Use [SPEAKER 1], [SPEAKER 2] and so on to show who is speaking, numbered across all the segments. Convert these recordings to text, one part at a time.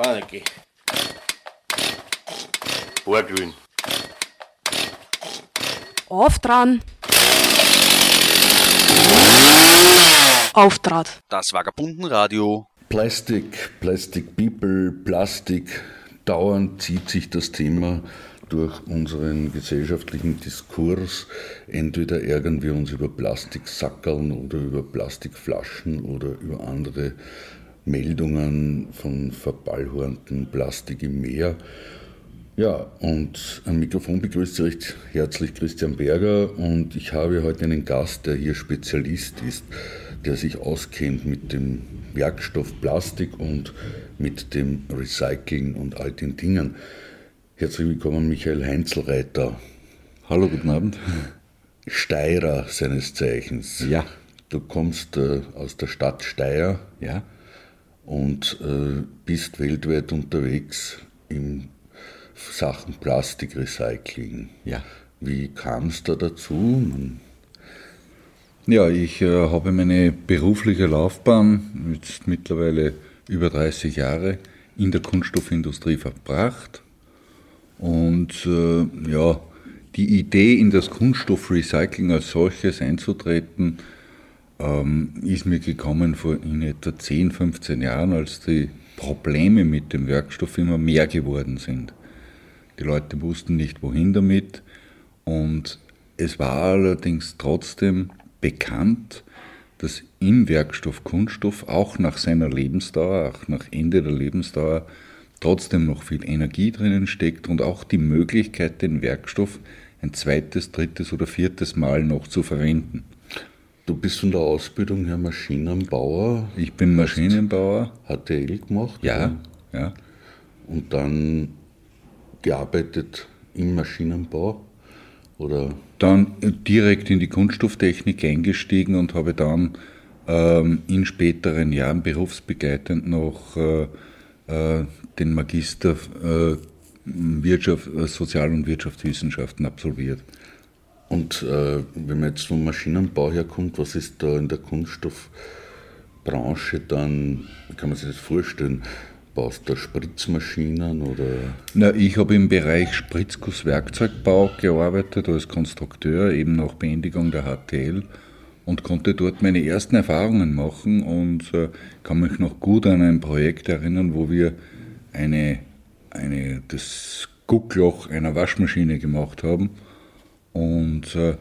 [SPEAKER 1] Kann nicht gehen. Vorglühen.
[SPEAKER 2] Auf dran. Auftrat.
[SPEAKER 3] Das Vagabundenradio.
[SPEAKER 4] Plastic, Plastic People, Plastik. Dauernd zieht sich das Thema durch unseren gesellschaftlichen Diskurs. Entweder ärgern wir uns über Plastiksackerln oder über Plastikflaschen oder über andere Meldungen von verballhornten Plastik im Meer. Ja, und am Mikrofon begrüßt Sie recht herzlich Christian Berger und ich habe heute einen Gast, der hier Spezialist ist, der sich auskennt mit dem Werkstoff Plastik und mit dem Recycling und all den Dingen. Herzlich willkommen, Michael Heinzelreiter.
[SPEAKER 5] Hallo, guten Abend.
[SPEAKER 4] Steirer seines Zeichens.
[SPEAKER 5] Ja.
[SPEAKER 4] Du kommst äh, aus der Stadt Steyr.
[SPEAKER 5] Ja.
[SPEAKER 4] Und äh, bist weltweit unterwegs in Sachen Plastikrecycling.
[SPEAKER 5] Ja.
[SPEAKER 4] Wie kam es da dazu? Man
[SPEAKER 5] ja, ich äh, habe meine berufliche Laufbahn jetzt mittlerweile über 30 Jahre in der Kunststoffindustrie verbracht. Und äh, ja, die Idee, in das Kunststoffrecycling als solches einzutreten, ähm, ist mir gekommen vor in etwa 10, 15 Jahren, als die Probleme mit dem Werkstoff immer mehr geworden sind. Die Leute wussten nicht, wohin damit. Und es war allerdings trotzdem bekannt, dass im Werkstoff Kunststoff auch nach seiner Lebensdauer, auch nach Ende der Lebensdauer, trotzdem noch viel Energie drinnen steckt und auch die Möglichkeit, den Werkstoff ein zweites, drittes oder viertes Mal noch zu verwenden.
[SPEAKER 4] Du bist von der Ausbildung her Maschinenbauer.
[SPEAKER 5] Ich bin Maschinenbauer.
[SPEAKER 4] HTL gemacht?
[SPEAKER 5] Ja, ja.
[SPEAKER 4] Und dann gearbeitet im Maschinenbau? Oder?
[SPEAKER 5] Dann direkt in die Kunststofftechnik eingestiegen und habe dann ähm, in späteren Jahren berufsbegleitend noch äh, äh, den Magister äh, Wirtschaft, äh, Sozial- und Wirtschaftswissenschaften absolviert.
[SPEAKER 4] Und äh, wenn man jetzt vom Maschinenbau herkommt, was ist da in der Kunststoffbranche dann, wie kann man sich das vorstellen? Baust du Spritzmaschinen oder?
[SPEAKER 5] Na, ich habe im Bereich Spritzgusswerkzeugbau gearbeitet als Konstrukteur, eben nach Beendigung der HTL und konnte dort meine ersten Erfahrungen machen und äh, kann mich noch gut an ein Projekt erinnern, wo wir eine, eine, das Guckloch einer Waschmaschine gemacht haben. Und äh,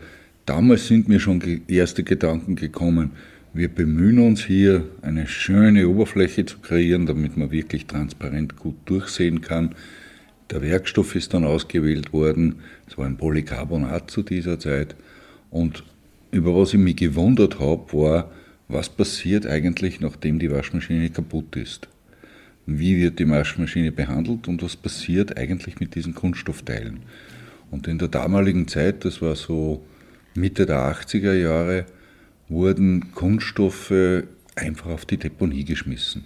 [SPEAKER 5] damals sind mir schon erste Gedanken gekommen, wir bemühen uns hier, eine schöne Oberfläche zu kreieren, damit man wirklich transparent gut durchsehen kann. Der Werkstoff ist dann ausgewählt worden. Es war ein Polycarbonat zu dieser Zeit. Und über was ich mich gewundert habe, war, was passiert eigentlich, nachdem die Waschmaschine kaputt ist? Wie wird die Waschmaschine behandelt und was passiert eigentlich mit diesen Kunststoffteilen? Und in der damaligen Zeit, das war so Mitte der 80er Jahre, wurden Kunststoffe einfach auf die Deponie geschmissen.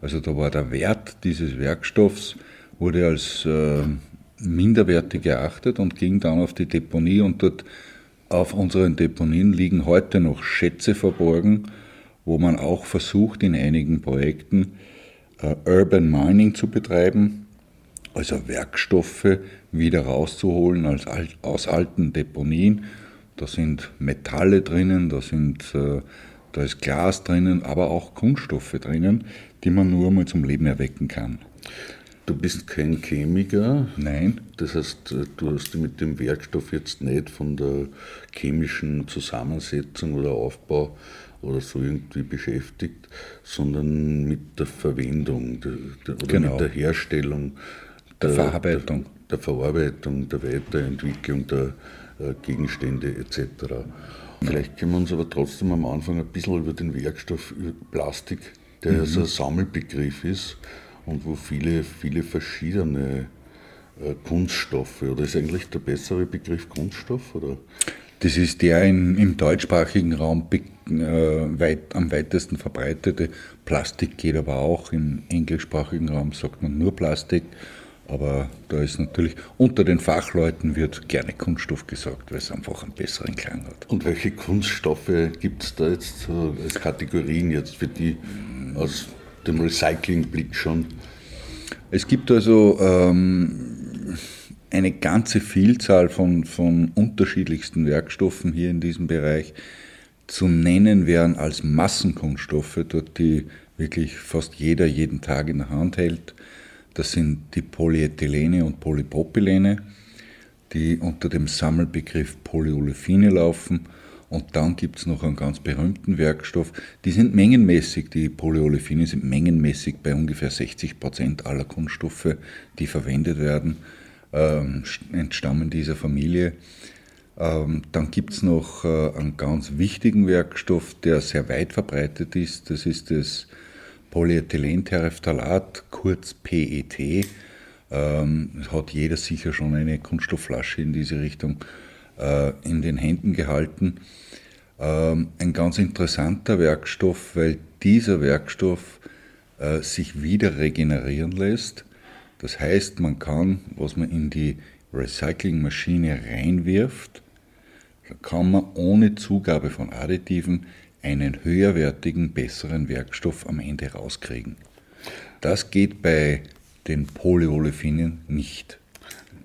[SPEAKER 5] Also da war der Wert dieses Werkstoffs wurde als äh, minderwertig geachtet und ging dann auf die Deponie und dort auf unseren Deponien liegen heute noch Schätze verborgen, wo man auch versucht in einigen Projekten äh, Urban Mining zu betreiben, also Werkstoffe wieder rauszuholen als, aus alten Deponien da sind Metalle drinnen, da, sind, äh, da ist Glas drinnen, aber auch Kunststoffe drinnen, die man nur mal zum Leben erwecken kann.
[SPEAKER 4] Du bist kein Chemiker.
[SPEAKER 5] Nein.
[SPEAKER 4] Das heißt, äh, du hast dich mit dem Werkstoff jetzt nicht von der chemischen Zusammensetzung oder Aufbau oder so irgendwie beschäftigt, sondern mit der Verwendung der, der, oder genau. mit der Herstellung,
[SPEAKER 5] der, Verarbeitung.
[SPEAKER 4] Der, der, Verarbeitung, der Weiterentwicklung der, äh, Gegenstände etc. Vielleicht können wir uns aber trotzdem am Anfang ein bisschen über den Werkstoff über Plastik, der mhm. ja so ein Sammelbegriff ist und wo viele, viele verschiedene äh, Kunststoffe, oder ist eigentlich der bessere Begriff Kunststoff? Oder?
[SPEAKER 5] Das ist der in, im deutschsprachigen Raum äh, weit, am weitesten verbreitete. Plastik geht aber auch, im englischsprachigen Raum sagt man nur Plastik. Aber da ist natürlich, unter den Fachleuten wird gerne Kunststoff gesagt, weil es einfach einen besseren Klang hat.
[SPEAKER 4] Und welche Kunststoffe gibt es da jetzt als Kategorien jetzt für die aus dem Recyclingblick schon?
[SPEAKER 5] Es gibt also ähm, eine ganze Vielzahl von, von unterschiedlichsten Werkstoffen hier in diesem Bereich. Zu nennen wären als Massenkunststoffe, dort die wirklich fast jeder jeden Tag in der Hand hält. Das sind die Polyethylene und Polypropylene, die unter dem Sammelbegriff Polyolefine laufen. Und dann gibt es noch einen ganz berühmten Werkstoff. Die sind mengenmäßig, die Polyolefine sind mengenmäßig bei ungefähr 60 Prozent aller Kunststoffe, die verwendet werden, ähm, entstammen dieser Familie. Ähm, dann gibt es noch äh, einen ganz wichtigen Werkstoff, der sehr weit verbreitet ist. Das ist das Polyethylenterephthalat, kurz PET. Ähm, hat jeder sicher schon eine Kunststoffflasche in diese Richtung äh, in den Händen gehalten. Ähm, ein ganz interessanter Werkstoff, weil dieser Werkstoff äh, sich wieder regenerieren lässt. Das heißt, man kann, was man in die Recyclingmaschine reinwirft, kann man ohne Zugabe von Additiven einen höherwertigen, besseren Werkstoff am Ende rauskriegen. Das geht bei den Polyolefinen nicht.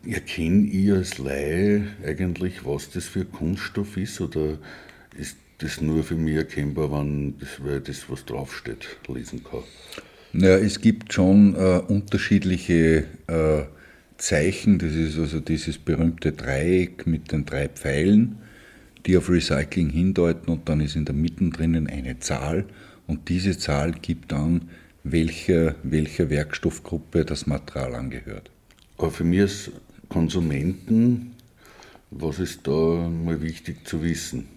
[SPEAKER 4] Erkenne ich als Laie eigentlich, was das für Kunststoff ist oder ist das nur für mich erkennbar, wenn das, weil das, was draufsteht, lesen kann?
[SPEAKER 5] Ja, es gibt schon äh, unterschiedliche äh, Zeichen. Das ist also dieses berühmte Dreieck mit den drei Pfeilen die auf Recycling hindeuten und dann ist in der Mitte drinnen eine Zahl und diese Zahl gibt an, welcher, welcher Werkstoffgruppe das Material angehört.
[SPEAKER 4] Aber für mich als Konsumenten, was ist da mal wichtig zu wissen?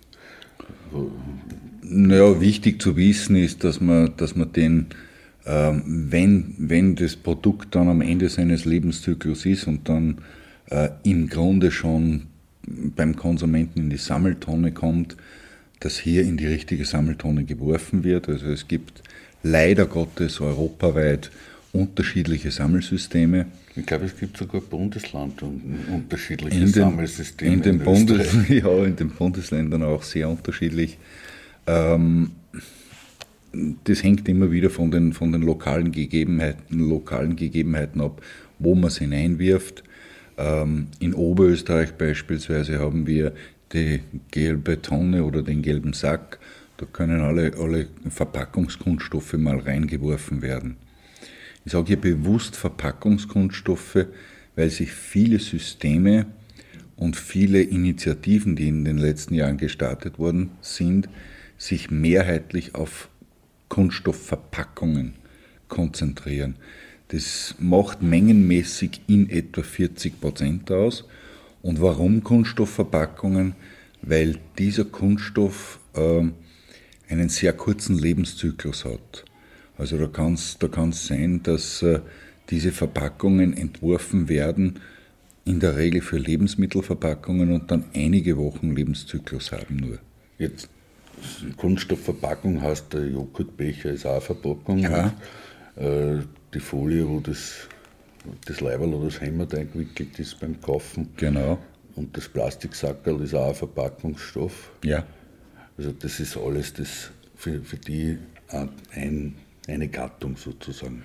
[SPEAKER 5] Naja, wichtig zu wissen ist, dass man, dass man den, ähm, wenn, wenn das Produkt dann am Ende seines Lebenszyklus ist und dann äh, im Grunde schon beim Konsumenten in die Sammeltonne kommt, dass hier in die richtige Sammeltonne geworfen wird. Also es gibt leider Gottes europaweit unterschiedliche Sammelsysteme.
[SPEAKER 4] Ich glaube, es gibt sogar Bundesland und unterschiedliche in
[SPEAKER 5] den,
[SPEAKER 4] Sammelsysteme.
[SPEAKER 5] In den, in, Bundes ja, in den Bundesländern auch sehr unterschiedlich. Ähm, das hängt immer wieder von den, von den lokalen, Gegebenheiten, lokalen Gegebenheiten ab, wo man es hineinwirft. Ähm, in Oberösterreich beispielsweise haben wir die gelbe Tonne oder den gelben Sack. Da können alle, alle Verpackungskunststoffe mal reingeworfen werden. Ich sage hier bewusst Verpackungskunststoffe, weil sich viele Systeme und viele Initiativen, die in den letzten Jahren gestartet worden sind, sich mehrheitlich auf Kunststoffverpackungen konzentrieren. Das macht mengenmäßig in etwa 40 Prozent aus. Und warum Kunststoffverpackungen? Weil dieser Kunststoff äh, einen sehr kurzen Lebenszyklus hat. Also da kann es da kann's sein, dass äh, diese Verpackungen entworfen werden, in der Regel für Lebensmittelverpackungen und dann einige Wochen Lebenszyklus haben nur.
[SPEAKER 4] Jetzt Kunststoffverpackung heißt der Joghurtbecher ist auch eine Verpackung. Ja. Und, äh, die Folie, wo das, das Leiberl oder das Hemd eingewickelt ist beim Kaufen.
[SPEAKER 5] Genau.
[SPEAKER 4] Und das Plastiksackerl ist auch ein Verpackungsstoff.
[SPEAKER 5] Ja.
[SPEAKER 4] Also das ist alles das für, für die ein, eine Gattung sozusagen,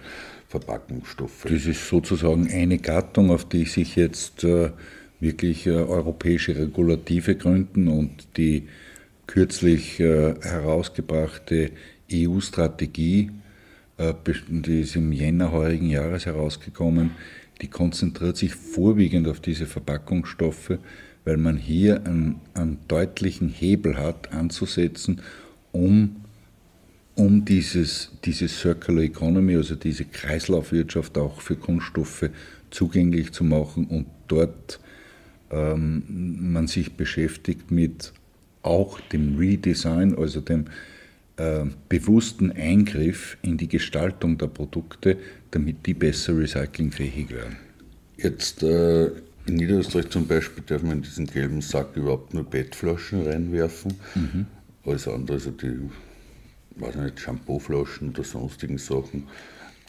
[SPEAKER 4] Verpackungsstoffe.
[SPEAKER 5] Das ist sozusagen eine Gattung, auf die sich jetzt äh, wirklich äh, europäische Regulative gründen und die kürzlich äh, herausgebrachte EU-Strategie äh, die ist im Jänner heurigen Jahres herausgekommen, die konzentriert sich vorwiegend auf diese Verpackungsstoffe, weil man hier einen, einen deutlichen Hebel hat anzusetzen, um, um dieses, diese Circular Economy, also diese Kreislaufwirtschaft auch für Kunststoffe zugänglich zu machen und dort ähm, man sich beschäftigt mit auch dem Redesign, also dem äh, bewussten Eingriff in die Gestaltung der Produkte, damit die besser recyclingfähig werden.
[SPEAKER 4] Jetzt äh, in Niederösterreich zum Beispiel darf man in diesen gelben Sack überhaupt nur Bettflaschen reinwerfen. Mhm. Alles andere, also die weiß nicht, Shampooflaschen oder sonstigen Sachen,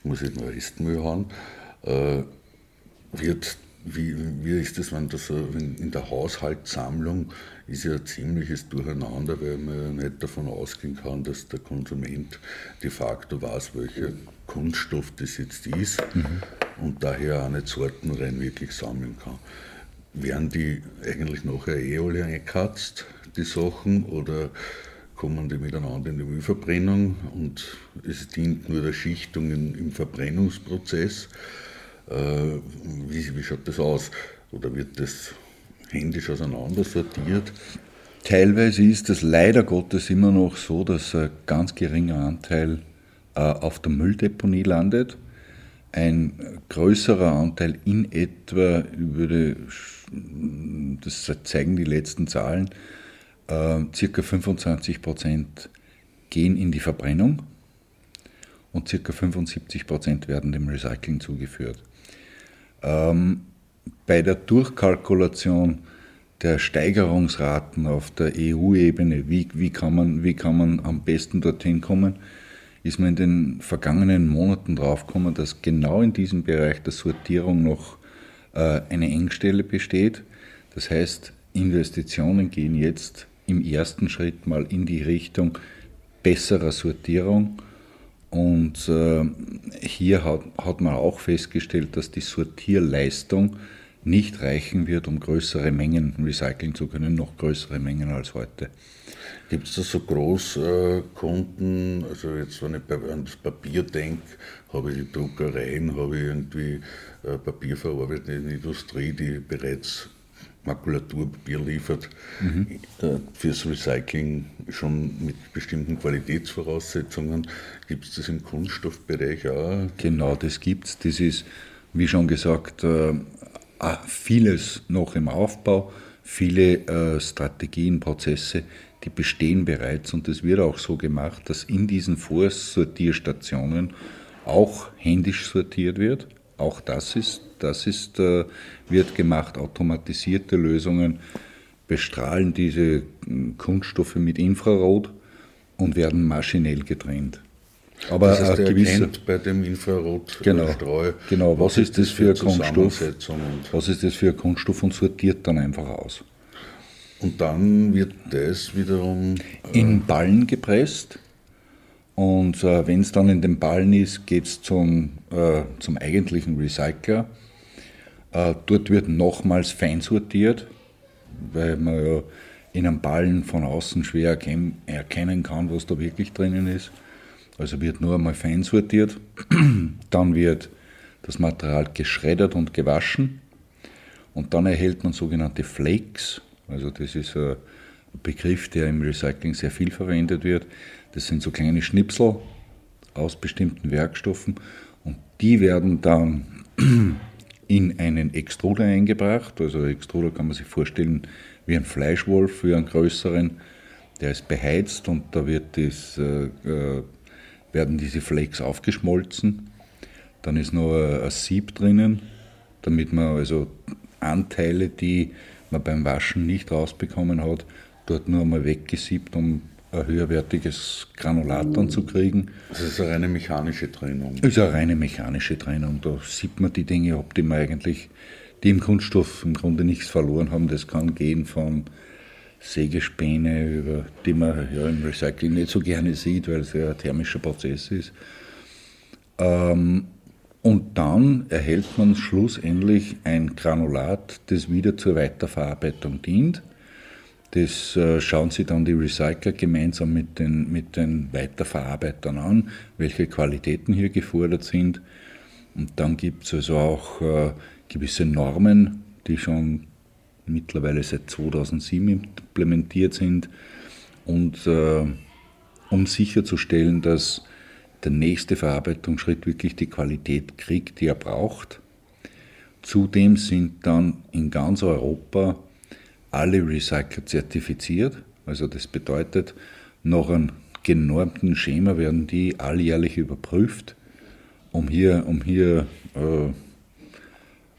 [SPEAKER 4] muss ich nur Restmüll haben. Äh, wird wie, wie ist das, wenn das in der Haushaltssammlung ist ja ziemliches Durcheinander, weil man ja nicht davon ausgehen kann, dass der Konsument de facto weiß, welcher Kunststoff das jetzt ist. Mhm. und daher auch nicht sortenrein wirklich sammeln kann. Werden die eigentlich nachher eh alle eingekatzt, die Sachen, oder kommen die miteinander in die Müllverbrennung und es dient nur der Schichtung im Verbrennungsprozess? Äh, wie, wie schaut das aus? Oder wird das händisch auseinander sortiert?
[SPEAKER 5] Teilweise ist es leider Gottes immer noch so, dass ein ganz geringer Anteil äh, auf der Mülldeponie landet. Ein größerer Anteil in etwa, würde, das zeigen die letzten Zahlen, äh, circa 25 Prozent gehen in die Verbrennung und circa 75 Prozent werden dem Recycling zugeführt. Ähm, bei der Durchkalkulation der Steigerungsraten auf der EU-Ebene, wie, wie, kann man, wie kann man am besten dorthin kommen, ist man in den vergangenen Monaten draufgekommen, dass genau in diesem Bereich der Sortierung noch äh, eine Engstelle besteht. Das heißt, Investitionen gehen jetzt im ersten Schritt mal in die Richtung besserer Sortierung und äh, hier hat, hat man auch festgestellt, dass die Sortierleistung nicht reichen wird, um größere Mengen recyceln zu können, noch größere Mengen als heute.
[SPEAKER 4] Gibt es da so Großkunden, also jetzt wenn ich an das Papier denke, habe ich Druckereien, habe ich irgendwie äh, papierverarbeitende Industrie, die bereits Makulaturpapier liefert, mhm. Äh, fürs Recycling schon mit bestimmten Qualitätsvoraussetzungen. Gibt es das im Kunststoffbereich auch?
[SPEAKER 5] Genau, das gibt es. Das ist, wie schon gesagt, äh, vieles noch im Aufbau, viele äh, Strategien, Prozesse, die bestehen bereits und es wird auch so gemacht, dass in diesen Vorsortierstationen auch händisch sortiert wird. Auch das ist, das ist, wird gemacht, automatisierte Lösungen bestrahlen diese hm, Kunststoffe mit Infrarot und werden maschinell getrennt.
[SPEAKER 4] Aber das heißt, gewisse, bei dem Infrarotstrahl.
[SPEAKER 5] Genau, genau. Was, was ist das für ein Kunststoff? Was ist das für ein Kunststoff und sortiert dann einfach aus.
[SPEAKER 4] Und dann wird das wiederum
[SPEAKER 5] äh, in Ballen gepresst. Und äh, wenn es dann in den Ballen ist, geht es zum, äh, zum eigentlichen Recycler. Äh, dort wird nochmals fein sortiert, weil man ja in einem Ballen von außen schwer erkennen kann, was da wirklich drinnen ist. Also wird nur einmal fein sortiert, dann wird das Material geschreddert und gewaschen und dann erhält man sogenannte Flakes. Also das ist ein Begriff, der im Recycling sehr viel verwendet wird. Das sind so kleine Schnipsel aus bestimmten Werkstoffen und die werden dann in einen Extruder eingebracht. Also Extruder kann man sich vorstellen wie ein Fleischwolf, wie einen größeren. Der ist beheizt und da wird das äh, äh werden diese Flakes aufgeschmolzen. Dann ist noch ein Sieb drinnen, damit man also Anteile, die man beim Waschen nicht rausbekommen hat, dort nur einmal weggesiebt, um ein höherwertiges Granulat dann zu kriegen.
[SPEAKER 4] Das ist eine reine mechanische Trennung.
[SPEAKER 5] Das ist eine reine mechanische Trennung. Da sieht man die Dinge man eigentlich, die im Kunststoff im Grunde nichts verloren haben. Das kann gehen von Sägespäne, über die man ja im Recycling nicht so gerne sieht, weil es ja ein thermischer Prozess ist. Ähm, und dann erhält man schlussendlich ein Granulat, das wieder zur Weiterverarbeitung dient. Das äh, schauen sich dann die Recycler gemeinsam mit den, mit den Weiterverarbeitern an, welche Qualitäten hier gefordert sind. Und dann gibt es also auch äh, gewisse Normen, die schon mittlerweile seit 2007 implementiert sind und äh, um sicherzustellen, dass der nächste Verarbeitungsschritt wirklich die Qualität kriegt, die er braucht. Zudem sind dann in ganz Europa alle Recycler zertifiziert. Also das bedeutet, nach einem genormten Schema werden die alljährlich überprüft, um hier, um hier äh,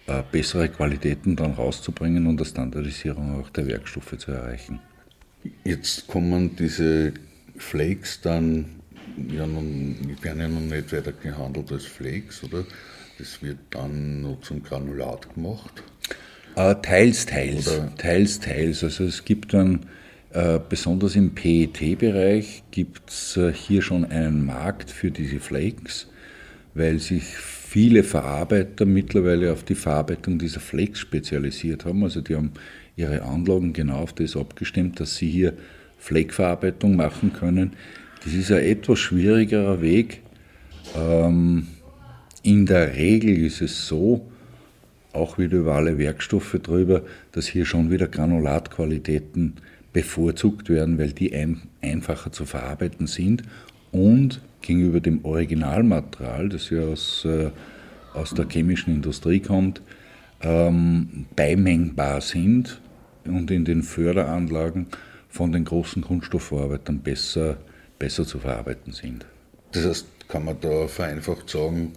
[SPEAKER 5] äh, bessere Qualitäten dann rauszubringen und eine Standardisierung auch der Werkstoffe zu erreichen.
[SPEAKER 4] Jetzt kommen diese Flakes dann, ja nun, die werden ja noch nicht weiter gehandelt als Flakes, oder? Das wird dann noch zum Granulat gemacht?
[SPEAKER 5] Äh, teils, teils. Oder? Teils, teils. Also es gibt dann, äh, besonders im PET-Bereich, gibt es äh, hier schon einen Markt für diese Flakes, weil sich viele Verarbeiter mittlerweile auf die Verarbeitung dieser Flakes spezialisiert haben. Also die haben ihre Anlagen genau auf das abgestimmt, dass sie hier Flake-Verarbeitung machen können. Das ist ein etwas schwierigerer Weg. Ähm, in der Regel ist es so, auch wieder über alle Werkstoffe drüber, dass hier schon wieder Granulatqualitäten bevorzugt werden, weil die ein, einfacher zu verarbeiten sind und gegenüber dem Originalmaterial, das ja aus, äh, aus der chemischen Industrie kommt, ähm, beimengbar sind und in den Förderanlagen von den großen Kunststoffverarbeitern besser, besser zu verarbeiten sind.
[SPEAKER 4] Das heißt, kann man da vereinfacht sagen,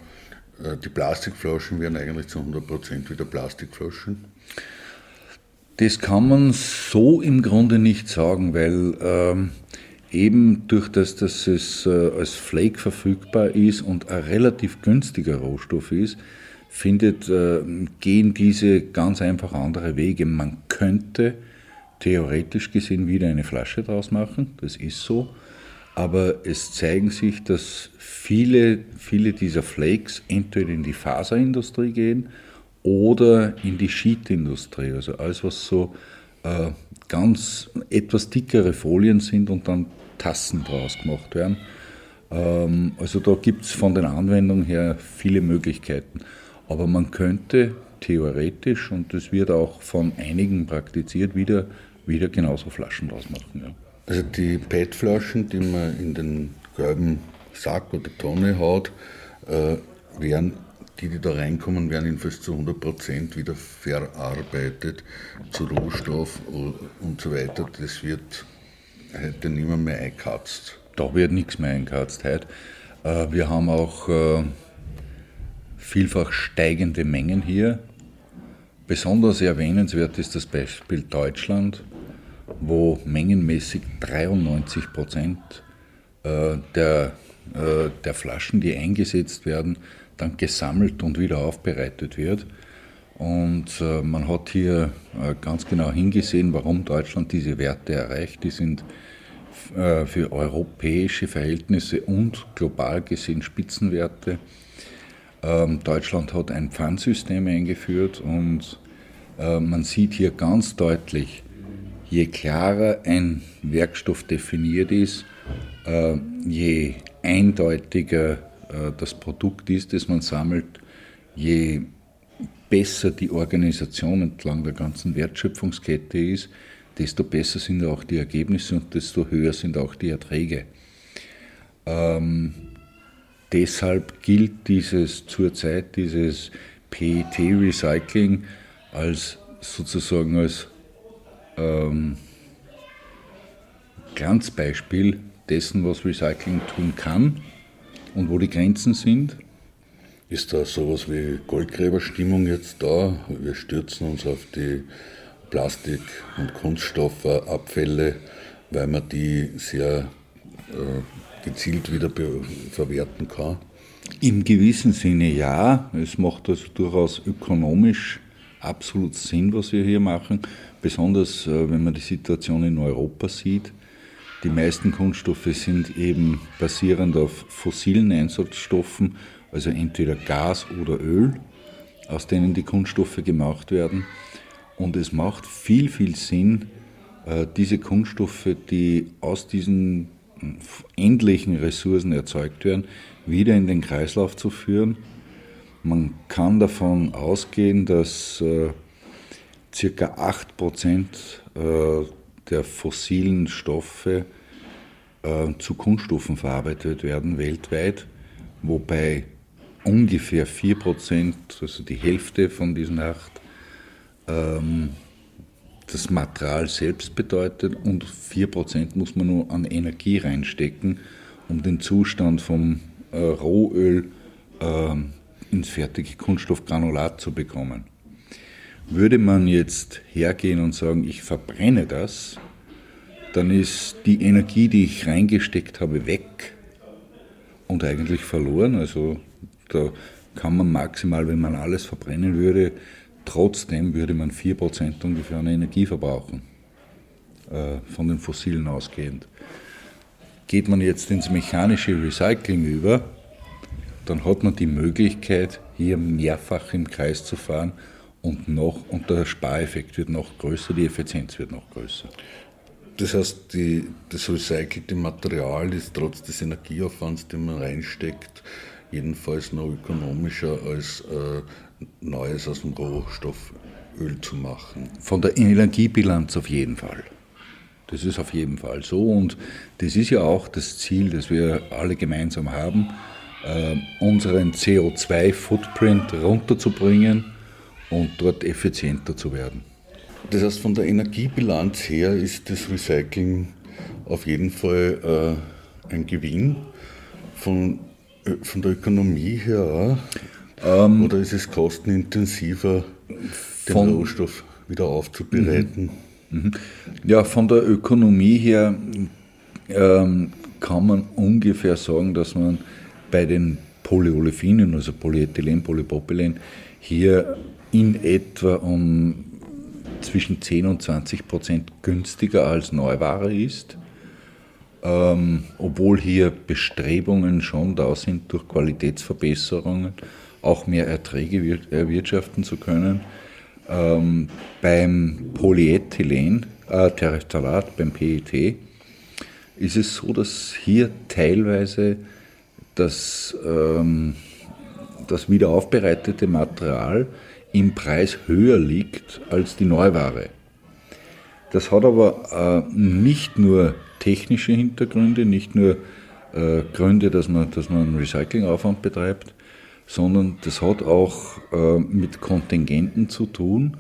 [SPEAKER 4] die Plastikflaschen werden eigentlich zu 100% wieder Plastikflaschen?
[SPEAKER 5] Das kann man so im Grunde nicht sagen, weil ähm, eben durch das, dass es äh, als Flake verfügbar ist und ein relativ günstiger Rohstoff ist, findet, äh, gehen diese ganz einfach andere Wege. Man könnte theoretisch gesehen wieder eine Flasche draus machen, das ist so, aber es zeigen sich, dass viele, viele dieser Flakes entweder in die Faserindustrie gehen oder in die Sheetindustrie, also alles, was so äh, ganz etwas dickere Folien sind und dann Tassen draus gemacht werden. Ähm, also da gibt es von den Anwendungen her viele Möglichkeiten. Aber man könnte theoretisch, und das wird auch von einigen praktiziert, wieder, wieder genauso Flaschen draus machen. Ja.
[SPEAKER 4] Also die PET-Flaschen, die man in den gelben Sack oder Tonne haut, äh, werden die, die da reinkommen, werden jedenfalls zu 100% wieder verarbeitet zu Rohstoff und so weiter. Das wird heute niemand mehr einkatzt.
[SPEAKER 5] Da wird nichts mehr einkatzt heute. Äh, wir haben auch äh, vielfach steigende Mengen hier. Besonders erwähnenswert ist das Beispiel Deutschland, wo mengenmäßig 93 Prozent äh, der, der Flaschen, die eingesetzt werden, dann gesammelt und wieder aufbereitet wird. Und äh, man hat hier äh, ganz genau hingesehen, warum Deutschland diese Werte erreicht. Die sind äh, für europäische Verhältnisse und global gesehen Spitzenwerte. Ähm, Deutschland hat ein Pfandsystem eingeführt und äh, man sieht hier ganz deutlich, je klarer ein Werkstoff definiert ist, äh, je eindeutiger äh, das Produkt ist, das man sammelt, je besser die Organisation entlang der ganzen Wertschöpfungskette ist, desto besser sind auch die Ergebnisse und desto höher sind auch die Erträge. Ähm, deshalb gilt dieses zurzeit dieses PET-Recycling als sozusagen als ähm, Glanzbeispiel dessen, was Recycling tun kann und wo die Grenzen sind.
[SPEAKER 4] Ist da sowas wie Goldgräberstimmung jetzt da? Wir stürzen uns auf die Plastik- und Kunststoffabfälle, weil man die sehr äh, gezielt wieder verwerten kann?
[SPEAKER 5] Im gewissen Sinne ja. Es macht also durchaus ökonomisch absolut Sinn, was wir hier machen. Besonders äh, wenn man die Situation in Europa sieht. Die meisten Kunststoffe sind eben basierend auf fossilen Einsatzstoffen also entweder Gas oder Öl, aus denen die Kunststoffe gemacht werden. Und es macht viel, viel Sinn, äh, diese Kunststoffe, die aus diesen endlichen Ressourcen erzeugt werden, wieder in den Kreislauf zu führen. Man kann davon ausgehen, dass äh, circa 8% äh, der fossilen Stoffe zu Kunststoffen verarbeitet werden weltweit, wobei ungefähr 4%, also die Hälfte von diesen 8, ähm, das Material selbst bedeutet und 4% muss man nur an Energie reinstecken, um den Zustand vom äh, Rohöl äh, ins fertige Kunststoffgranulat zu bekommen. Würde man jetzt hergehen und sagen, ich verbrenne das, dann ist die Energie, die ich reingesteckt habe, weg und eigentlich verloren. Also da kann man maximal, wenn man alles verbrennen würde, trotzdem würde man 4% ungefähr an Energie verbrauchen, äh, von den fossilen ausgehend. Geht man jetzt ins mechanische Recycling über, dann hat man die Möglichkeit, hier mehrfach im Kreis zu fahren und noch, und der Spareffekt wird noch größer, die Effizienz wird noch größer.
[SPEAKER 4] Das heißt, die, das recycelte Material ist trotz des Energieaufwands, den man reinsteckt, jedenfalls noch ökonomischer als äh, Neues aus dem Rohstoff Öl zu machen.
[SPEAKER 5] Von der Energiebilanz auf jeden Fall. Das ist auf jeden Fall so und das ist ja auch das Ziel, das wir alle gemeinsam haben, äh, unseren CO2-Footprint runterzubringen und dort effizienter zu werden.
[SPEAKER 4] Das heißt, von der Energiebilanz her ist das Recycling auf jeden Fall äh, ein Gewinn. Von, äh, von der Ökonomie her auch. Ähm, Oder ist es kostenintensiver, den Rohstoff wieder aufzubereiten?
[SPEAKER 5] Mhm. mhm. Ja, von der Ökonomie her ähm, kann man ungefähr sagen, dass man bei den Polyolefinen, also Polyethylen, Polypropylen, hier in etwa um zwischen 10 und 20 Prozent günstiger als Neuware ist. Ähm, obwohl hier Bestrebungen schon da sind, durch Qualitätsverbesserungen auch mehr Erträge erwirtschaften zu können. Ähm, beim Polyethylen, äh, Terephthalat, beim PET, ist es so, dass hier teilweise das, ähm, das wiederaufbereitete Material im Preis höher liegt als die Neuware. Das hat aber äh, nicht nur technische Hintergründe, nicht nur äh, Gründe, dass man, dass man einen Recyclingaufwand betreibt, sondern das hat auch äh, mit Kontingenten zu tun,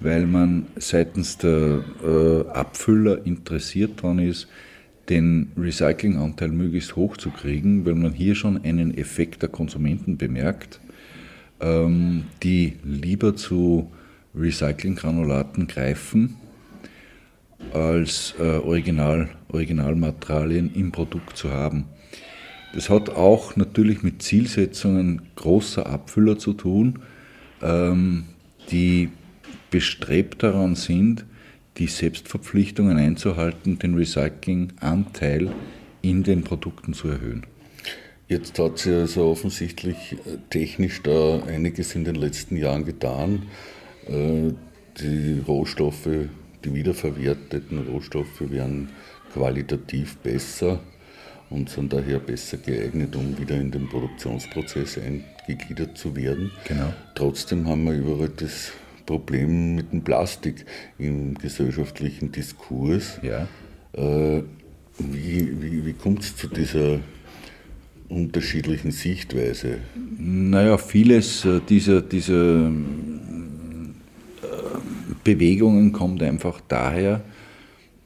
[SPEAKER 5] weil man seitens der äh, Abfüller interessiert daran ist, den Recyclinganteil möglichst hoch zu kriegen, weil man hier schon einen Effekt der Konsumenten bemerkt ähm, die lieber zu Recyclinggranulaten greifen, als äh, Original, Originalmaterialien im Produkt zu haben. Das hat auch natürlich mit Zielsetzungen großer Abfüller zu tun, ähm, die bestrebt daran sind, die Selbstverpflichtungen einzuhalten, den Recyclinganteil in den Produkten zu erhöhen.
[SPEAKER 4] Jetzt hat sich also offensichtlich äh, technisch da einiges in den letzten Jahren getan. Äh, die Rohstoffe, die wiederverwerteten Rohstoffe werden qualitativ besser und sind daher besser geeignet, um wieder in den Produktionsprozess eingegliedert zu werden.
[SPEAKER 5] Genau.
[SPEAKER 4] Trotzdem haben wir überall das Problem mit dem Plastik im gesellschaftlichen Diskurs.
[SPEAKER 5] Ja.
[SPEAKER 4] Äh, wie wie, wie kommt es zu dieser unterschiedlichen Sichtweise?
[SPEAKER 5] Naja, vieles äh, dieser, dieser äh, Bewegungen kommt einfach daher,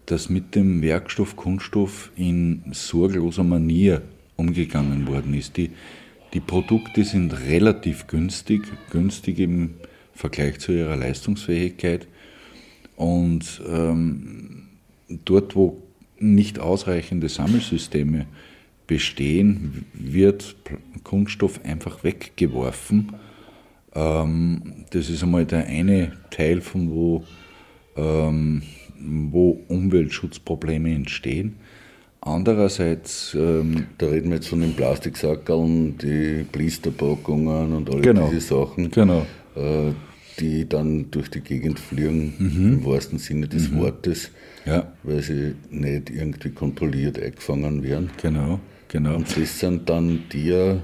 [SPEAKER 5] dass mit dem Werkstoff Kunststoff in sorgloser Manier umgegangen worden ist. Die, die Produkte sind relativ günstig, günstig im Vergleich zu ihrer Leistungsfähigkeit. Und ähm, dort, wo nicht ausreichende Sammelsysteme bestehen, wird Kunststoff einfach weggeworfen. Ähm, das ist einmal der eine Teil, von wo, ähm, wo Umweltschutzprobleme entstehen. Andererseits.
[SPEAKER 4] Ähm, da reden wir jetzt von den Plastiksackeln, die Blisterpackungen und all
[SPEAKER 5] genau,
[SPEAKER 4] diese Sachen,
[SPEAKER 5] genau.
[SPEAKER 4] Äh, die dann durch die Gegend fliegen, mhm. im wahrsten Sinne des mhm. Wortes,
[SPEAKER 5] ja.
[SPEAKER 4] weil sie nicht irgendwie kontrolliert eingefangen werden.
[SPEAKER 5] Genau. Genau.
[SPEAKER 4] Und das sind dann die,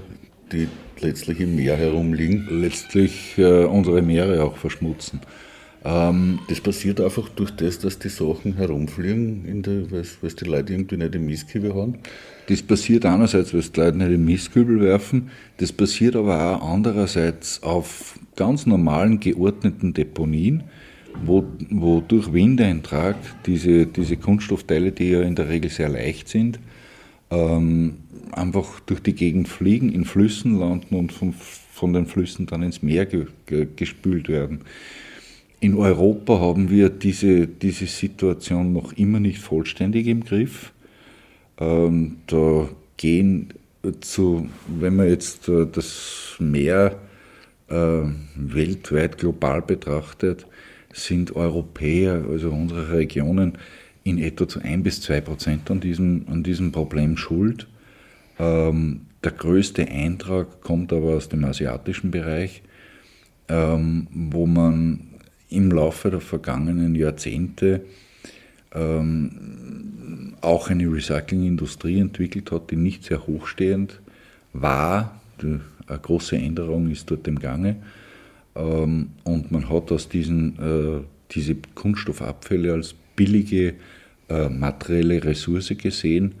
[SPEAKER 4] die letztlich im Meer herumliegen.
[SPEAKER 5] Letztlich äh, unsere Meere auch verschmutzen.
[SPEAKER 4] Ähm, das passiert einfach durch das, dass die Sachen herumfliegen, weil es die Leute irgendwie nicht im Mistkübel haben.
[SPEAKER 5] Das passiert einerseits, weil die Leute nicht im Mistkübel werfen. Das passiert aber auch andererseits auf ganz normalen geordneten Deponien, wo, wo durch Windeintrag diese, diese Kunststoffteile, die ja in der Regel sehr leicht sind, ähm, einfach durch die Gegend fliegen, in Flüssen landen und von, von den Flüssen dann ins Meer ge, ge, gespült werden. In Europa haben wir diese, diese Situation noch immer nicht vollständig im Griff. Ähm, da gehen zu, wenn man jetzt äh, das Meer äh, weltweit global betrachtet, sind Europäer, also unsere Regionen, in etwa zu ein bis zwei Prozent an diesem, an diesem Problem schuld. Ähm, der größte Eintrag kommt aber aus dem asiatischen Bereich, ähm, wo man im Laufe der vergangenen Jahrzehnte ähm, auch eine Recyclingindustrie entwickelt hat, die nicht sehr hochstehend war. Die, eine große Änderung ist dort im Gange. Ähm, und man hat aus diesen äh, diese Kunststoffabfälle als billige äh, materielle Ressource gesehen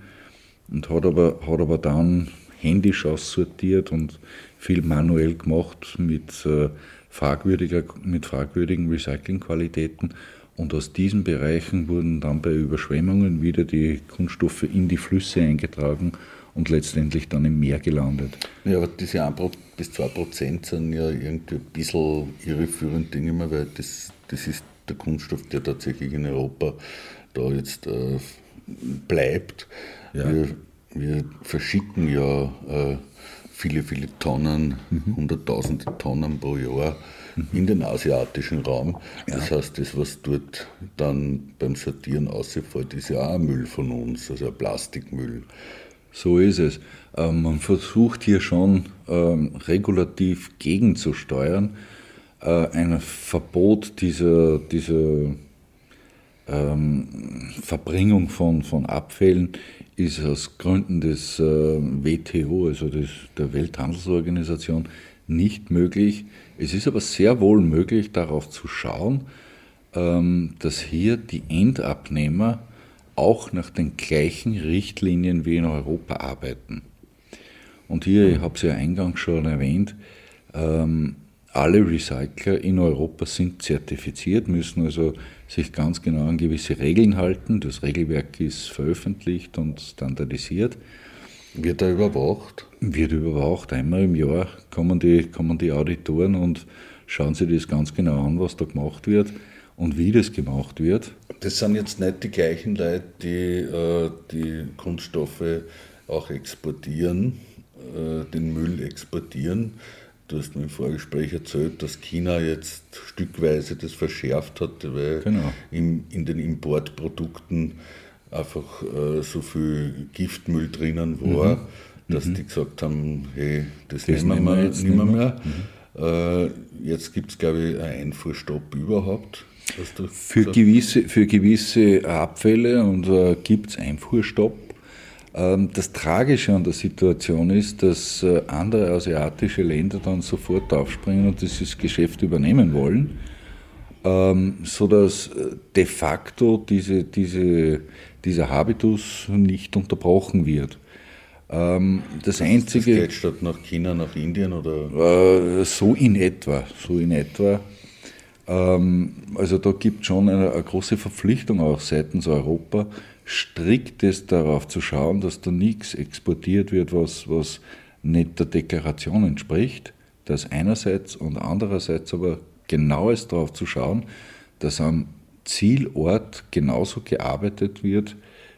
[SPEAKER 5] und hat aber, hat aber dann händisch aussortiert und viel manuell gemacht mit, äh, fragwürdiger, mit fragwürdigen Recyclingqualitäten. Und aus diesen Bereichen wurden dann bei Überschwemmungen wieder die Kunststoffe in die Flüsse eingetragen und letztendlich dann im Meer gelandet.
[SPEAKER 4] Ja, aber diese 1 bis 2 Prozent sind ja irgendwie ein bisschen irreführend, denke ich weil das, das ist der Kunststoff, der tatsächlich in Europa da jetzt äh, bleibt. Ja. Wir, wir, verschicken ja äh, viele, viele Tonnen, mhm. hunderttausende Tonnen pro Jahr mhm. in den asiatischen Raum. Das ja. heißt, das, was dort dann beim Sortieren ausfällt, ist ja auch Müll von uns, also Plastikmüll.
[SPEAKER 5] So ist es. Ähm, man versucht hier schon ähm, regulativ gegenzusteuern. Äh, ein Verbot dieser, dieser ähm, Verbringung von, von Abfällen ist aus Gründen des äh, WTO, also des, der Welthandelsorganisation, nicht möglich. Es ist aber sehr wohl möglich, darauf zu schauen, ähm, dass hier die Endabnehmer auch nach den gleichen Richtlinien wie in Europa arbeiten. Und hier, ich habe es ja eingangs schon erwähnt, ähm, alle Recycler in Europa sind zertifiziert, müssen also sich ganz genau an gewisse Regeln halten. Das Regelwerk ist veröffentlicht und standardisiert.
[SPEAKER 4] Wird er überwacht?
[SPEAKER 5] Wird überwacht. Einmal im Jahr kommen die, kommen die Auditoren und schauen sich das ganz genau an, was da gemacht wird und wie das gemacht wird.
[SPEAKER 4] Das sind jetzt nicht die gleichen Leute, die äh, die Kunststoffe auch exportieren, äh, den Müll exportieren, Du hast mir im Vorgespräch erzählt, dass China jetzt stückweise das verschärft hat, weil genau. in, in den Importprodukten einfach äh, so viel Giftmüll drinnen war, mhm. dass mhm. die gesagt haben, hey, das, das nehmen wir jetzt nicht mehr. mehr. Mhm. Äh, jetzt gibt es, glaube ich, einen Einfuhrstopp überhaupt.
[SPEAKER 5] Für gewisse, für gewisse Abfälle und äh, gibt es Einfuhrstopp das Tragische an der Situation ist, dass äh, andere asiatische Länder dann sofort aufspringen und dieses Geschäft übernehmen wollen, ähm, sodass äh, de facto diese, diese, dieser Habitus nicht unterbrochen wird. Ähm, das einzige. Das
[SPEAKER 4] geht statt nach China, nach Indien oder?
[SPEAKER 5] Äh, so in etwa, so in etwa. Also da gibt es schon eine, eine große Verpflichtung auch seitens Europa, striktes darauf zu schauen, dass da nichts exportiert wird, was, was nicht der Deklaration entspricht. Das einerseits und andererseits aber genaues darauf zu schauen, dass am Zielort genauso gearbeitet wird,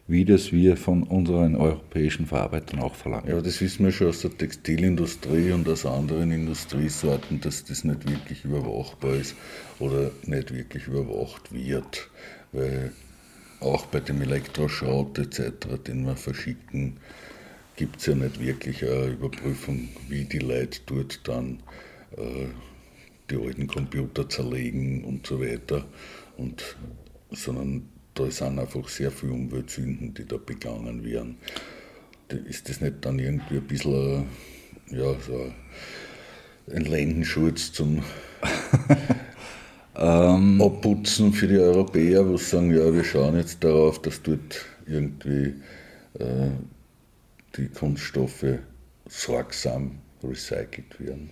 [SPEAKER 5] wie das wir von unseren europäischen Verarbeitern auch verlangen.
[SPEAKER 4] Ja, das wissen wir schon aus der Textilindustrie und aus anderen Industriesorten, dass das nicht wirklich überwachbar ist oder nicht wirklich überwacht wird. Weil auch bei dem Elektroschrott etc., den wir verschicken, gibt es ja nicht wirklich eine Überprüfung, wie die Leute dort dann äh, die alten Computer zerlegen und so weiter. Und, sondern da sind einfach sehr viele Umweltsünden, die da begangen werden. Ist das nicht dann irgendwie ein bisschen ja, so ein Lendenschutz zum ähm, abputzen für die Europäer, wo sie sagen, ja, wir schauen jetzt darauf, dass dort irgendwie äh, die Kunststoffe sorgsam recycelt werden?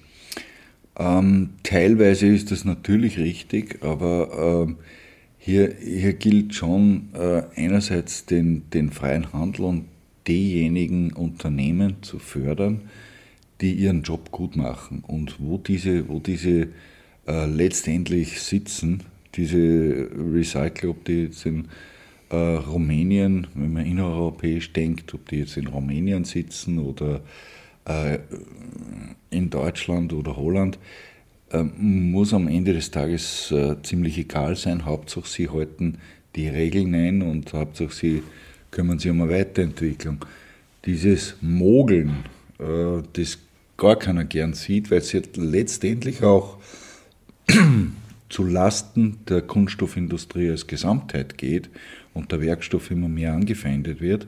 [SPEAKER 5] Ähm, teilweise ist das natürlich richtig, aber ähm, hier, hier gilt schon äh, einerseits den, den freien Handel und diejenigen Unternehmen zu fördern, die ihren Job gut machen und wo diese, wo diese äh, letztendlich sitzen, diese Recycler, ob die jetzt in äh, Rumänien, wenn man innereuropäisch denkt, ob die jetzt in Rumänien sitzen oder äh, in Deutschland oder Holland, äh, muss am Ende des Tages äh, ziemlich egal sein. Hauptsache sie halten die Regeln ein und Hauptsache sie kümmern sich um eine Weiterentwicklung. Dieses Mogeln äh, das gar keiner gern sieht, weil es jetzt letztendlich auch zu Lasten der Kunststoffindustrie als Gesamtheit geht und der Werkstoff immer mehr angefeindet wird.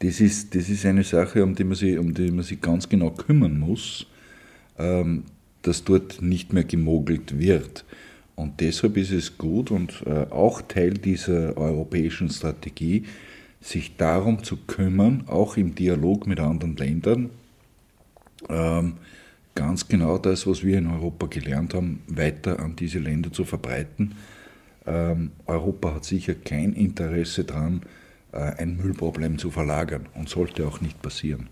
[SPEAKER 5] Das ist, das ist eine Sache, um die, man sich, um die man sich ganz genau kümmern muss, ähm, dass dort nicht mehr gemogelt wird. Und deshalb ist es gut und äh, auch Teil dieser europäischen Strategie, sich darum zu kümmern, auch im Dialog mit anderen Ländern, ähm, ganz genau das, was wir in Europa gelernt haben, weiter an diese Länder zu verbreiten. Ähm, Europa hat sicher kein Interesse daran, äh, ein Müllproblem zu verlagern und sollte auch nicht passieren.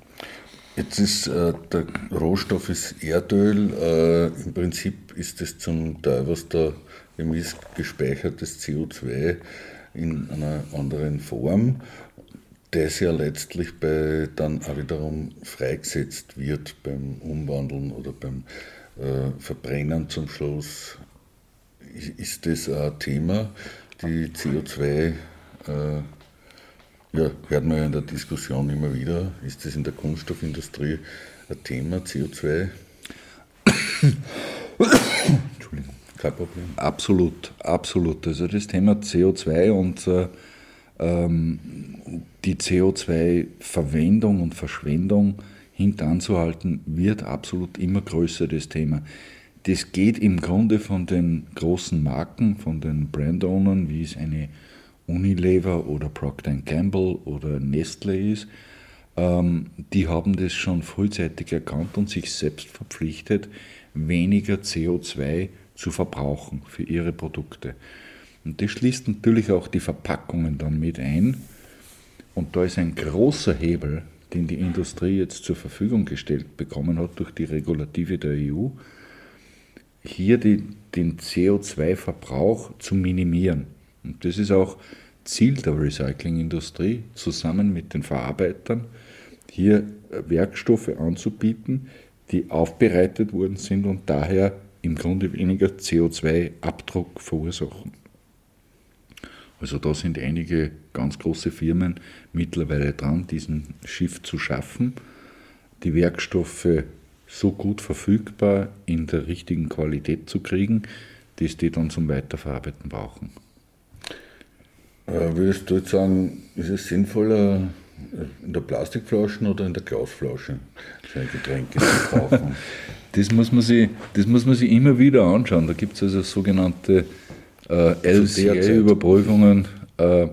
[SPEAKER 4] Jetzt ist äh, der Rohstoff ist Erdöl. Äh, Im Prinzip ist es zum Teil, was da ist, gespeichertes CO2 in einer anderen Form das ja letztlich bei, dann auch wiederum freigesetzt wird beim Umwandeln oder beim äh, Verbrennen zum Schluss. Ist das ein Thema, die CO2, äh, ja, hört man ja in der Diskussion immer wieder, ist das in der Kunststoffindustrie ein Thema, CO2?
[SPEAKER 5] Entschuldigung. Kein Problem. Absolut, absolut. Also das Thema CO2 und äh, die CO2-Verwendung und Verschwendung hintanzuhalten, wird absolut immer größer, das Thema. Das geht im Grunde von den großen Marken, von den Brandownern, wie es eine Unilever oder Procter Gamble oder Nestle ist. Ähm, die haben das schon frühzeitig erkannt und sich selbst verpflichtet, weniger CO2 zu verbrauchen für ihre Produkte. Und das schließt natürlich auch die Verpackungen dann mit ein. Und da ist ein großer Hebel, den die Industrie jetzt zur Verfügung gestellt bekommen hat durch die Regulative der EU, hier die, den CO2-Verbrauch zu minimieren. Und das ist auch Ziel der Recyclingindustrie, zusammen mit den Verarbeitern hier Werkstoffe anzubieten, die aufbereitet worden sind und daher im Grunde weniger CO2-Abdruck verursachen. Also da sind einige ganz große Firmen mittlerweile dran, diesen Schiff zu schaffen, die Werkstoffe so gut verfügbar in der richtigen Qualität zu kriegen, dass die dann zum Weiterverarbeiten brauchen.
[SPEAKER 4] Äh, würdest du jetzt sagen, ist es sinnvoller, in der Plastikflasche oder in der Glasflasche seine Getränke zu kaufen?
[SPEAKER 5] das, muss man sich, das muss man sich immer wieder anschauen. Da gibt es also sogenannte äh, LCA-Überprüfungen. Äh,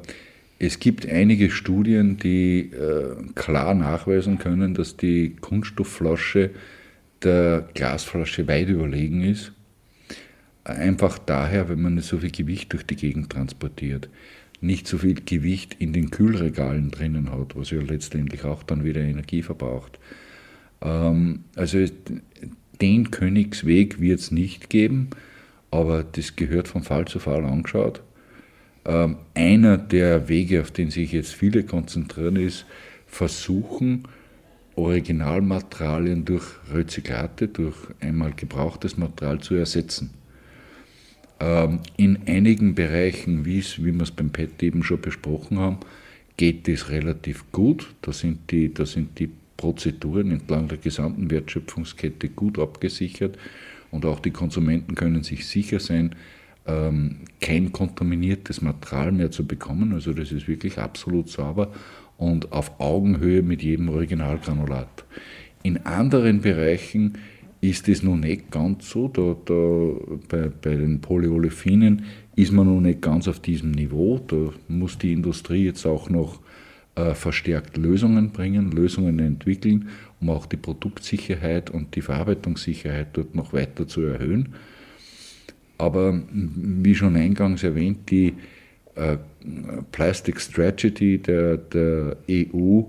[SPEAKER 5] es gibt einige Studien, die äh, klar nachweisen können, dass die Kunststoffflasche der Glasflasche weit überlegen ist. Einfach daher, wenn man nicht so viel Gewicht durch die Gegend transportiert, nicht so viel Gewicht in den Kühlregalen drinnen hat, was ja letztendlich auch dann wieder Energie verbraucht. Ähm, also den Königsweg wird es nicht geben aber das gehört von Fall zu Fall angeschaut. Ähm, einer der Wege, auf den sich jetzt viele konzentrieren, ist, versuchen, Originalmaterialien durch Rezyklate, durch einmal gebrauchtes Material zu ersetzen. Ähm, in einigen Bereichen, wie wir es beim PET eben schon besprochen haben, geht das relativ gut. Da sind die, da sind die Prozeduren entlang der gesamten Wertschöpfungskette gut abgesichert und auch die Konsumenten können sich sicher sein, ähm, kein kontaminiertes Material mehr zu bekommen. Also das ist wirklich absolut sauber und auf Augenhöhe mit jedem Originalgranulat. In anderen Bereichen ist es noch nicht ganz so. Da, da, bei, bei den Polyolefinen ist man noch nicht ganz auf diesem Niveau. Da muss die Industrie jetzt auch noch äh, verstärkt Lösungen bringen, Lösungen entwickeln, um auch die Produktsicherheit und die Verarbeitungssicherheit dort noch weiter zu erhöhen. Aber wie schon eingangs erwähnt, die äh, Plastic Strategy der, der EU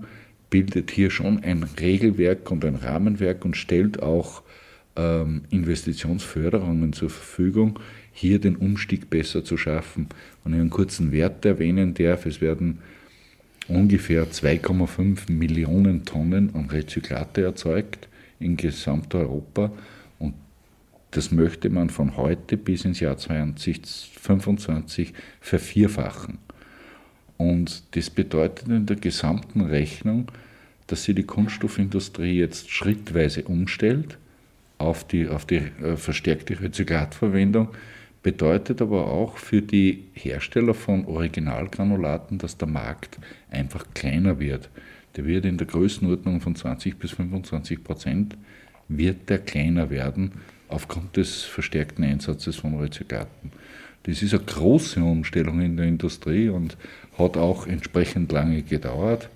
[SPEAKER 5] bildet hier schon ein Regelwerk und ein Rahmenwerk und stellt auch ähm, Investitionsförderungen zur Verfügung, hier den Umstieg besser zu schaffen. Und einen kurzen Wert erwähnen darf, es werden ungefähr 2,5 Millionen Tonnen an Rezyklate erzeugt in Gesamteuropa und das möchte man von heute bis ins Jahr 2025 vervierfachen. Und das bedeutet in der gesamten Rechnung, dass sie die Kunststoffindustrie jetzt schrittweise umstellt auf die, auf die äh, verstärkte Rezyklatverwendung, bedeutet aber auch für die Hersteller von Originalgranulaten, dass der Markt einfach kleiner wird. Der wird in der Größenordnung von 20 bis 25 Prozent wird der kleiner werden aufgrund des verstärkten Einsatzes von Rezyklaten. Das ist eine große Umstellung in der Industrie und hat auch entsprechend lange gedauert.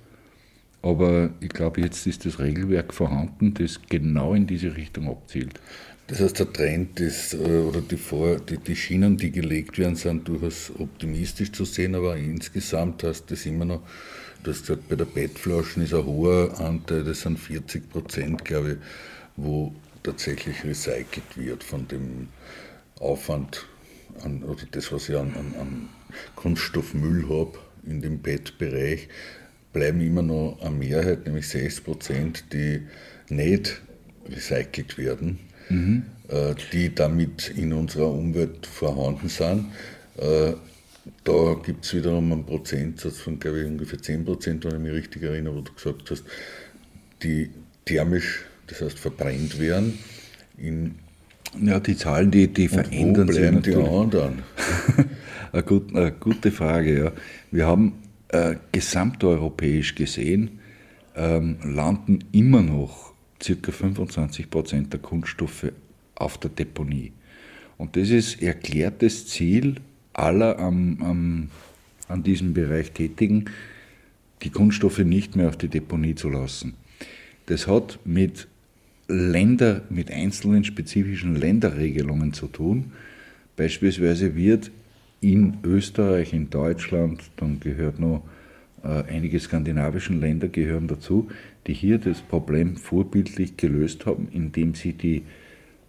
[SPEAKER 5] Aber ich glaube, jetzt ist das Regelwerk vorhanden, das genau in diese Richtung abzielt.
[SPEAKER 4] Das heißt, der Trend ist, äh, oder die, Vor die, die Schienen, die gelegt werden, sind durchaus optimistisch zu sehen, aber insgesamt heißt das immer noch, du hast gesagt, bei der PET-Flaschen ist ein hoher Anteil, das sind 40 Prozent, glaube ich, wo tatsächlich recycelt wird von dem Aufwand, an, oder das, was ich an, an, an Kunststoffmüll habe in dem PET-Bereich bleiben immer noch eine Mehrheit, nämlich 6 Prozent, die nicht recycelt werden, mhm. äh, die damit in unserer Umwelt vorhanden sind. Äh, da gibt es wiederum einen Prozentsatz von, glaube ich, ungefähr 10 Prozent, wenn ich mich richtig erinnere, wo du gesagt hast, die thermisch, das heißt verbrennt werden.
[SPEAKER 5] In ja, die Zahlen, die, die verändern
[SPEAKER 4] wo bleiben sich. die anderen?
[SPEAKER 5] eine, gut, eine gute Frage, ja. Wir haben äh, gesamteuropäisch gesehen ähm, landen immer noch ca. 25 Prozent der Kunststoffe auf der Deponie. Und das ist erklärtes Ziel aller am, am, an diesem Bereich Tätigen, die Kunststoffe nicht mehr auf die Deponie zu lassen. Das hat mit Länder, mit einzelnen spezifischen Länderregelungen zu tun. Beispielsweise wird in Österreich, in Deutschland, dann gehört noch einige skandinavischen Länder gehören dazu, die hier das Problem vorbildlich gelöst haben, indem sie die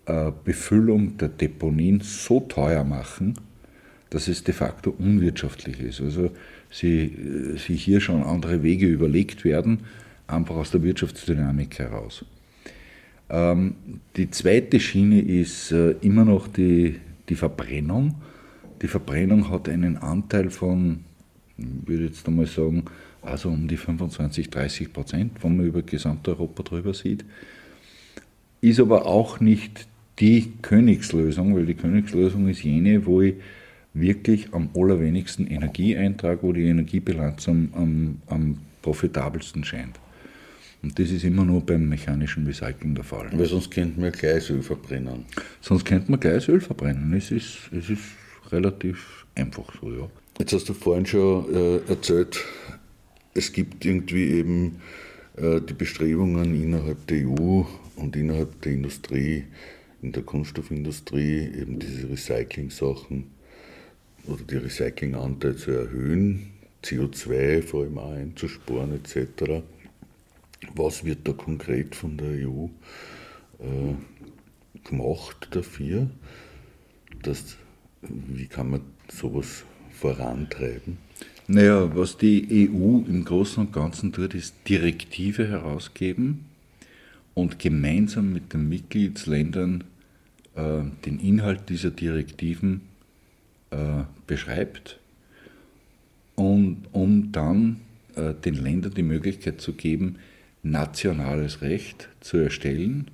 [SPEAKER 5] äh, Befüllung der Deponien so teuer machen, dass es de facto unwirtschaftlich ist. Also sie, äh, sie hier schon andere Wege überlegt werden, einfach aus der Wirtschaftsdynamik heraus. Ähm, die zweite Schiene ist äh, immer noch die, die Verbrennung. Die Verbrennung hat einen Anteil von, würde jetzt einmal sagen, also um die 25, 30 Prozent, wenn man über Gesamteuropa drüber sieht. Ist aber auch nicht die Königslösung, weil die Königslösung ist jene, wo ich wirklich am allerwenigsten Energie eintrage, wo die Energiebilanz am, am, am profitabelsten scheint. Und das ist immer nur beim mechanischen Recycling der Fall.
[SPEAKER 4] Weil sonst könnte man Gleisöl verbrennen.
[SPEAKER 5] Sonst könnte man Gleisöl verbrennen. Es ist, es ist relativ einfach so, ja.
[SPEAKER 4] Jetzt hast du vorhin schon äh, erzählt, es gibt irgendwie eben äh, die Bestrebungen innerhalb der EU und innerhalb der Industrie, in der Kunststoffindustrie, eben diese Recycling-Sachen oder die Recyclinganteil zu erhöhen, CO2 vor allem auch einzusparen etc. Was wird da konkret von der EU äh, gemacht dafür? Dass wie kann man sowas vorantreiben?
[SPEAKER 5] Naja, was die EU im Großen und Ganzen tut, ist Direktive herausgeben und gemeinsam mit den Mitgliedsländern äh, den Inhalt dieser Direktiven äh, beschreibt und um dann äh, den Ländern die Möglichkeit zu geben, nationales Recht zu erstellen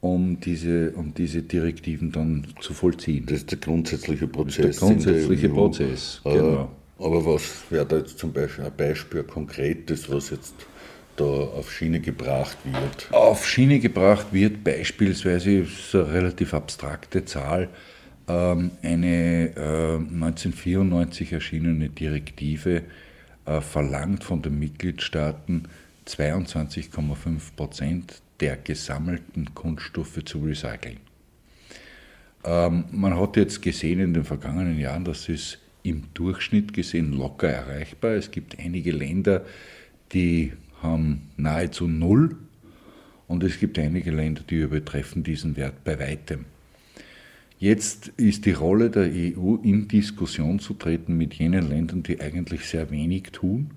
[SPEAKER 5] um diese, um diese Direktiven dann zu vollziehen.
[SPEAKER 4] Das ist der grundsätzliche Prozess.
[SPEAKER 5] der grundsätzliche Prozess,
[SPEAKER 4] genau. Aber was wäre da jetzt zum Beispiel ein Beispiel, ein konkretes, was jetzt da auf Schiene gebracht wird?
[SPEAKER 5] Auf Schiene gebracht wird beispielsweise, ist eine relativ abstrakte Zahl, ähm, eine 1994 äh, erschienene Direktive äh, verlangt von den Mitgliedstaaten 22,5 Prozent der gesammelten Kunststoffe zu recyceln. Ähm, man hat jetzt gesehen in den vergangenen Jahren, dass es im Durchschnitt gesehen locker erreichbar. Es gibt einige Länder, die haben nahezu null und es gibt einige Länder, die übertreffen diesen Wert bei weitem. Jetzt ist die Rolle der EU in Diskussion zu treten mit jenen Ländern, die eigentlich sehr wenig tun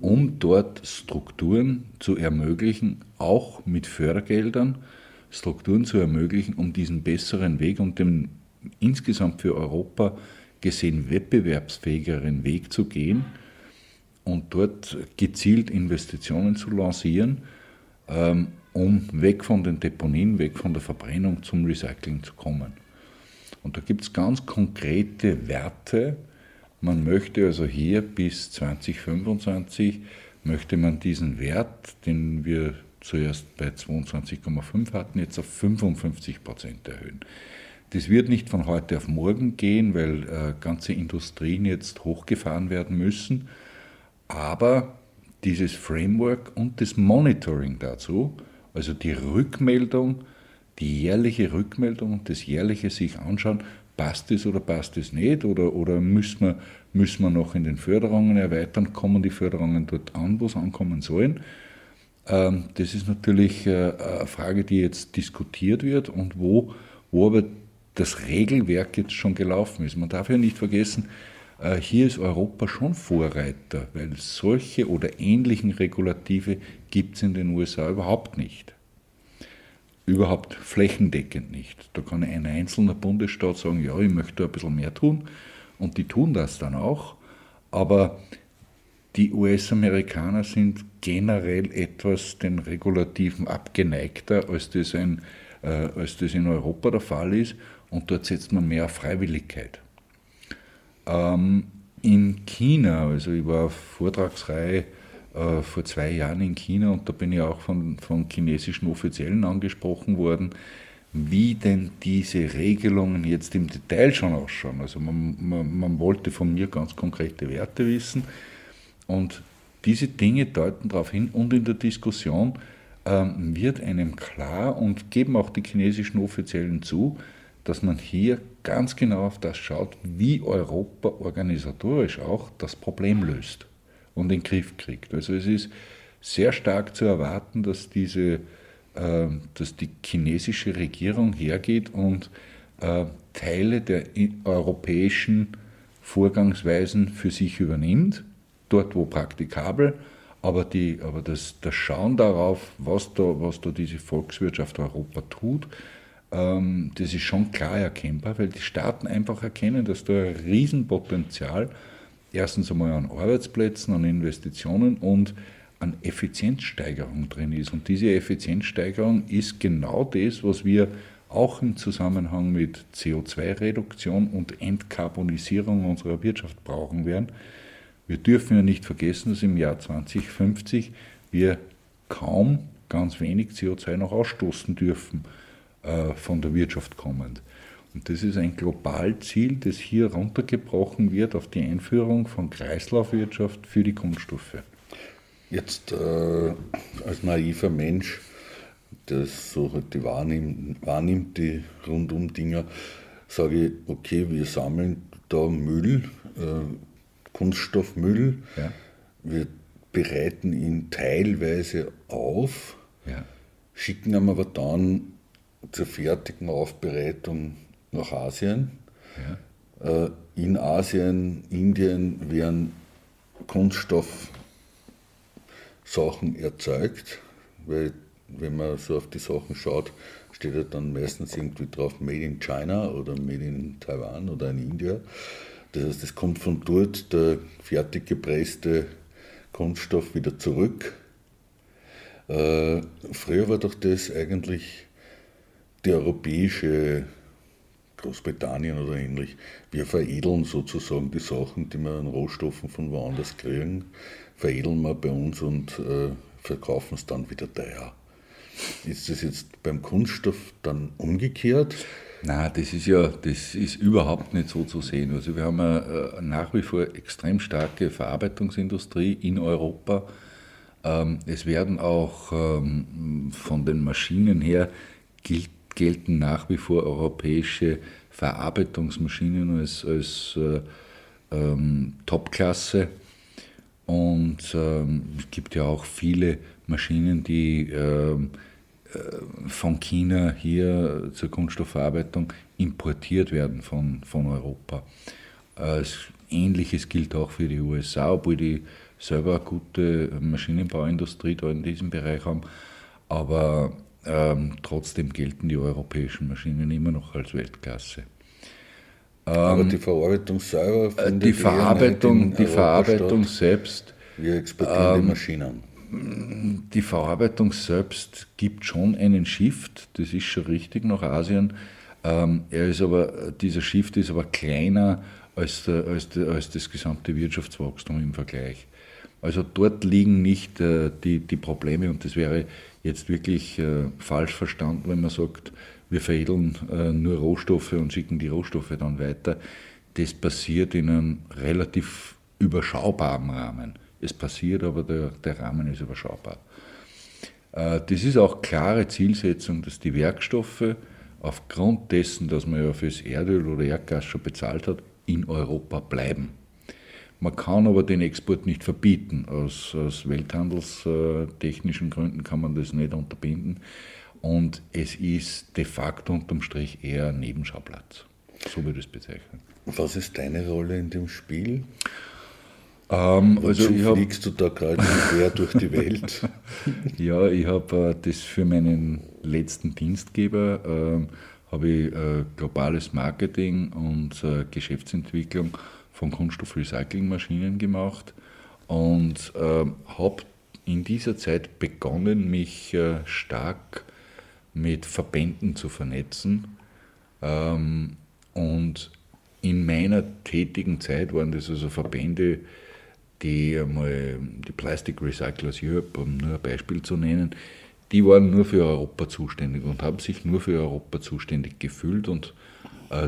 [SPEAKER 5] um dort Strukturen zu ermöglichen, auch mit Fördergeldern, Strukturen zu ermöglichen, um diesen besseren Weg und den insgesamt für Europa gesehen wettbewerbsfähigeren Weg zu gehen und dort gezielt Investitionen zu lancieren, ähm, um weg von den Deponien, weg von der Verbrennung zum Recycling zu kommen. Und da gibt es ganz konkrete Werte. Man möchte also hier bis 2025 möchte man diesen Wert, den wir zuerst bei 22,5 hatten, jetzt auf 55 Prozent erhöhen. Das wird nicht von heute auf morgen gehen, weil äh, ganze Industrien jetzt hochgefahren werden müssen. Aber dieses Framework und das Monitoring dazu, also die Rückmeldung, die jährliche Rückmeldung und das jährliche sich anschauen, passt es oder passt es nicht oder, oder müssen, wir, müssen wir noch in den Förderungen erweitern, kommen die Förderungen dort an, wo sie ankommen sollen. Ähm, das ist natürlich äh, eine Frage, die jetzt diskutiert wird und wo, wo aber das Regelwerk jetzt schon gelaufen ist. Man darf ja nicht vergessen, äh, hier ist Europa schon Vorreiter, weil solche oder ähnlichen Regulative gibt es in den USA überhaupt nicht. Überhaupt flächendeckend nicht. Da kann ein einzelner Bundesstaat sagen, ja, ich möchte ein bisschen mehr tun und die tun das dann auch. Aber die US-Amerikaner sind generell etwas den Regulativen abgeneigter, als das, ein, äh, als das in Europa der Fall ist. Und dort setzt man mehr auf Freiwilligkeit. Ähm, in China, also ich war auf Vortragsreihe äh, vor zwei Jahren in China und da bin ich auch von, von chinesischen Offiziellen angesprochen worden, wie denn diese Regelungen jetzt im Detail schon ausschauen. Also man, man, man wollte von mir ganz konkrete Werte wissen und diese Dinge deuten darauf hin und in der Diskussion ähm, wird einem klar und geben auch die chinesischen Offiziellen zu, dass man hier ganz genau auf das schaut, wie Europa organisatorisch auch das Problem löst und in den Griff kriegt. Also es ist sehr stark zu erwarten, dass, diese, äh, dass die chinesische Regierung hergeht und äh, Teile der europäischen Vorgangsweisen für sich übernimmt, dort wo praktikabel, aber, die, aber das, das Schauen darauf, was da, was da diese Volkswirtschaft Europa tut, ähm, das ist schon klar erkennbar, weil die Staaten einfach erkennen, dass da ein Riesenpotenzial erstens einmal an Arbeitsplätzen, an Investitionen und an Effizienzsteigerung drin ist. Und diese Effizienzsteigerung ist genau das, was wir auch im Zusammenhang mit CO2-Reduktion und Entkarbonisierung unserer Wirtschaft brauchen werden. Wir dürfen ja nicht vergessen, dass im Jahr 2050 wir kaum ganz wenig CO2 noch ausstoßen dürfen. Äh, von der Wirtschaft kommend. Und das ist ein Globalziel, das hier runtergebrochen wird auf die Einführung von Kreislaufwirtschaft für die Kunststoffe.
[SPEAKER 4] Jetzt äh, als naiver Mensch, der so halt die wahrnimmt, wahrnimmt, die Rundum-Dinger, sage ich, okay, wir sammeln da Müll, äh, Kunststoffmüll, ja. wir bereiten ihn teilweise auf, ja. schicken ihn aber dann zur fertigen Aufbereitung nach Asien. Ja. Äh, in Asien, Indien werden Kunststoffsachen erzeugt, weil wenn man so auf die Sachen schaut, steht ja dann meistens irgendwie drauf Made in China oder Made in Taiwan oder in India. Das heißt, es kommt von dort der fertig gepresste Kunststoff wieder zurück. Äh, früher war doch das eigentlich die europäische Großbritannien oder ähnlich, wir veredeln sozusagen die Sachen, die wir an Rohstoffen von woanders kriegen, veredeln wir bei uns und äh, verkaufen es dann wieder teuer. Ist das jetzt beim Kunststoff dann umgekehrt?
[SPEAKER 5] Nein, das ist ja, das ist überhaupt nicht so zu sehen. Also wir haben eine, äh, nach wie vor extrem starke Verarbeitungsindustrie in Europa. Ähm, es werden auch ähm, von den Maschinen her gilt gelten nach wie vor europäische Verarbeitungsmaschinen als, als äh, ähm, Topklasse. Und ähm, es gibt ja auch viele Maschinen, die ähm, äh, von China hier zur Kunststoffverarbeitung importiert werden von, von Europa. Äh, Ähnliches gilt auch für die USA, obwohl die selber eine gute Maschinenbauindustrie da in diesem Bereich haben. Aber ähm, trotzdem gelten die europäischen Maschinen immer noch als Weltklasse.
[SPEAKER 4] Aber ähm, die Verarbeitung selber
[SPEAKER 5] äh, die Verarbeitung, die Verarbeitung selbst
[SPEAKER 4] Wir exportieren ähm, die Maschinen.
[SPEAKER 5] Die Verarbeitung selbst gibt schon einen Shift, das ist schon richtig nach Asien. Ähm, er ist aber, dieser Shift ist aber kleiner als, der, als, der, als das gesamte Wirtschaftswachstum im Vergleich. Also dort liegen nicht äh, die, die Probleme und das wäre jetzt wirklich äh, falsch verstanden, wenn man sagt, wir veredeln äh, nur Rohstoffe und schicken die Rohstoffe dann weiter. Das passiert in einem relativ überschaubaren Rahmen. Es passiert, aber der, der Rahmen ist überschaubar. Äh, das ist auch klare Zielsetzung, dass die Werkstoffe aufgrund dessen, dass man ja fürs Erdöl oder Erdgas schon bezahlt hat, in Europa bleiben. Man kann aber den Export nicht verbieten. Aus, aus welthandelstechnischen Gründen kann man das nicht unterbinden. Und es ist de facto unterm Strich eher ein Nebenschauplatz. So würde ich es bezeichnen.
[SPEAKER 4] Was ist deine Rolle in dem Spiel?
[SPEAKER 5] Ähm, also
[SPEAKER 4] fliegst du da gerade quer durch die Welt?
[SPEAKER 5] ja, ich habe äh, das für meinen letzten Dienstgeber, äh, habe ich äh, globales Marketing und äh, Geschäftsentwicklung von Kunststoffrecyclingmaschinen gemacht und äh, habe in dieser Zeit begonnen, mich äh, stark mit Verbänden zu vernetzen. Ähm, und in meiner tätigen Zeit waren das also Verbände, die einmal die Plastic Recyclers Europe, um nur ein Beispiel zu nennen, die waren nur für Europa zuständig und haben sich nur für Europa zuständig gefühlt und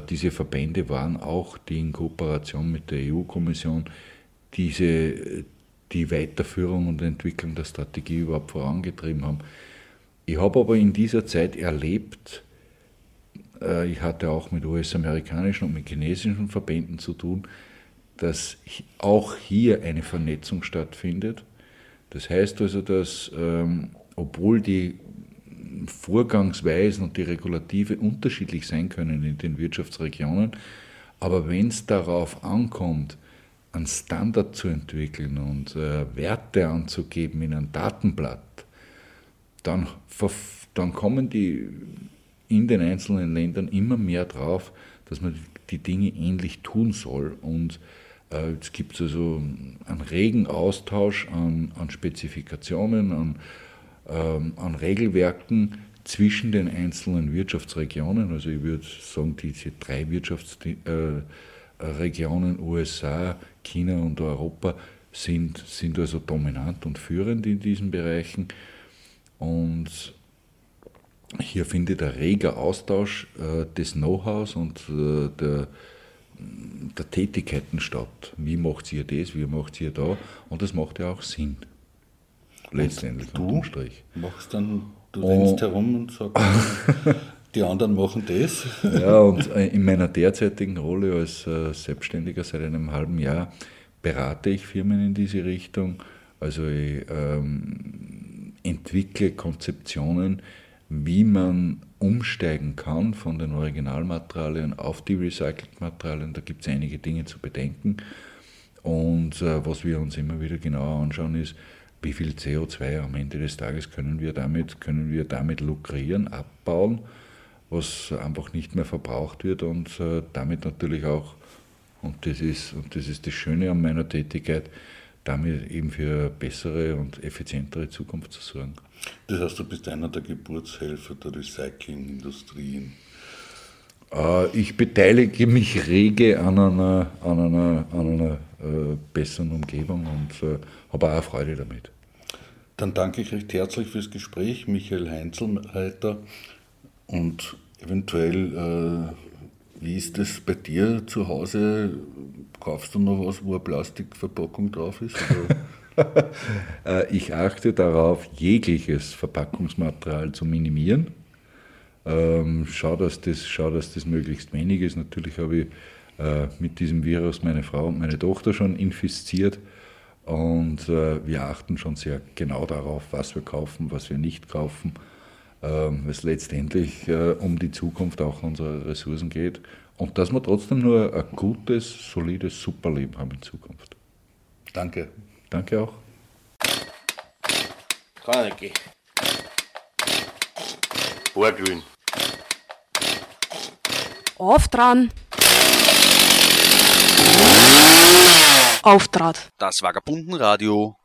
[SPEAKER 5] diese Verbände waren auch, die in Kooperation mit der EU-Kommission diese, die Weiterführung und Entwicklung der Strategie überhaupt vorangetrieben haben. Ich habe aber in dieser Zeit erlebt, äh, ich hatte auch mit US-amerikanischen und mit chinesischen Verbänden zu tun, dass auch hier eine Vernetzung stattfindet. Das heißt also, dass ähm, obwohl die Vorgangsweisen und die Regulative unterschiedlich sein können in den Wirtschaftsregionen. Aber wenn es darauf ankommt, einen Standard zu entwickeln und äh, Werte anzugeben in ein Datenblatt, dann, dann kommen die in den einzelnen Ländern immer mehr drauf, dass man die Dinge ähnlich tun soll. Und äh, jetzt gibt es also einen regen Austausch an, an Spezifikationen, an an Regelwerken zwischen den einzelnen Wirtschaftsregionen. Also ich würde sagen, diese drei Wirtschaftsregionen, äh, USA, China und Europa, sind, sind also dominant und führend in diesen Bereichen. Und hier findet ein reger Austausch äh, des Know-hows und äh, der, der Tätigkeiten statt. Wie macht ihr das, wie macht ihr da? Und das macht ja auch Sinn letztendlich
[SPEAKER 4] du Strich. machst dann, du rennst herum und sagst, die anderen machen das.
[SPEAKER 5] Ja, und äh, in meiner derzeitigen Rolle als äh, Selbstständiger seit einem halben Jahr berate ich Firmen in diese Richtung. Also ich ähm, entwickle Konzeptionen, wie man umsteigen kann von den Originalmaterialien auf die recycelten Materialien. Da gibt es einige Dinge zu bedenken. Und äh, was wir uns immer wieder genauer anschauen, ist, wie viel CO2 am Ende des Tages können wir damit, können wir damit lukrieren, abbauen, was einfach nicht mehr verbraucht wird und äh, damit natürlich auch, und das, ist, und das ist das Schöne an meiner Tätigkeit, damit eben für bessere und effizientere Zukunft zu sorgen.
[SPEAKER 4] Das heißt, du bist einer der Geburtshelfer der Recyclingindustrie.
[SPEAKER 5] Äh, ich beteilige mich rege an einer, an einer, an einer äh, besseren Umgebung und äh, habe auch Freude damit.
[SPEAKER 4] Dann danke ich recht herzlich fürs Gespräch, Michael Heinzelreiter. Und eventuell, äh, wie ist es bei dir zu Hause? Kaufst du noch was, wo eine Plastikverpackung drauf ist?
[SPEAKER 5] Äh, ich achte darauf, jegliches Verpackungsmaterial zu minimieren. Ähm, schau, dass das, schau, dass das möglichst wenig ist. Natürlich habe ich äh, mit diesem Virus meine Frau und meine Tochter schon infiziert. Und äh, wir achten schon sehr genau darauf, was wir kaufen, was wir nicht kaufen, ähm, weil es letztendlich äh, um die Zukunft auch unserer Ressourcen geht. Und dass wir trotzdem nur ein gutes, solides Superleben haben in Zukunft.
[SPEAKER 4] Danke.
[SPEAKER 5] Danke auch.
[SPEAKER 1] Carnegie. Borgrün.
[SPEAKER 2] Auf dran! Auftrat.
[SPEAKER 1] Das Vagabundenradio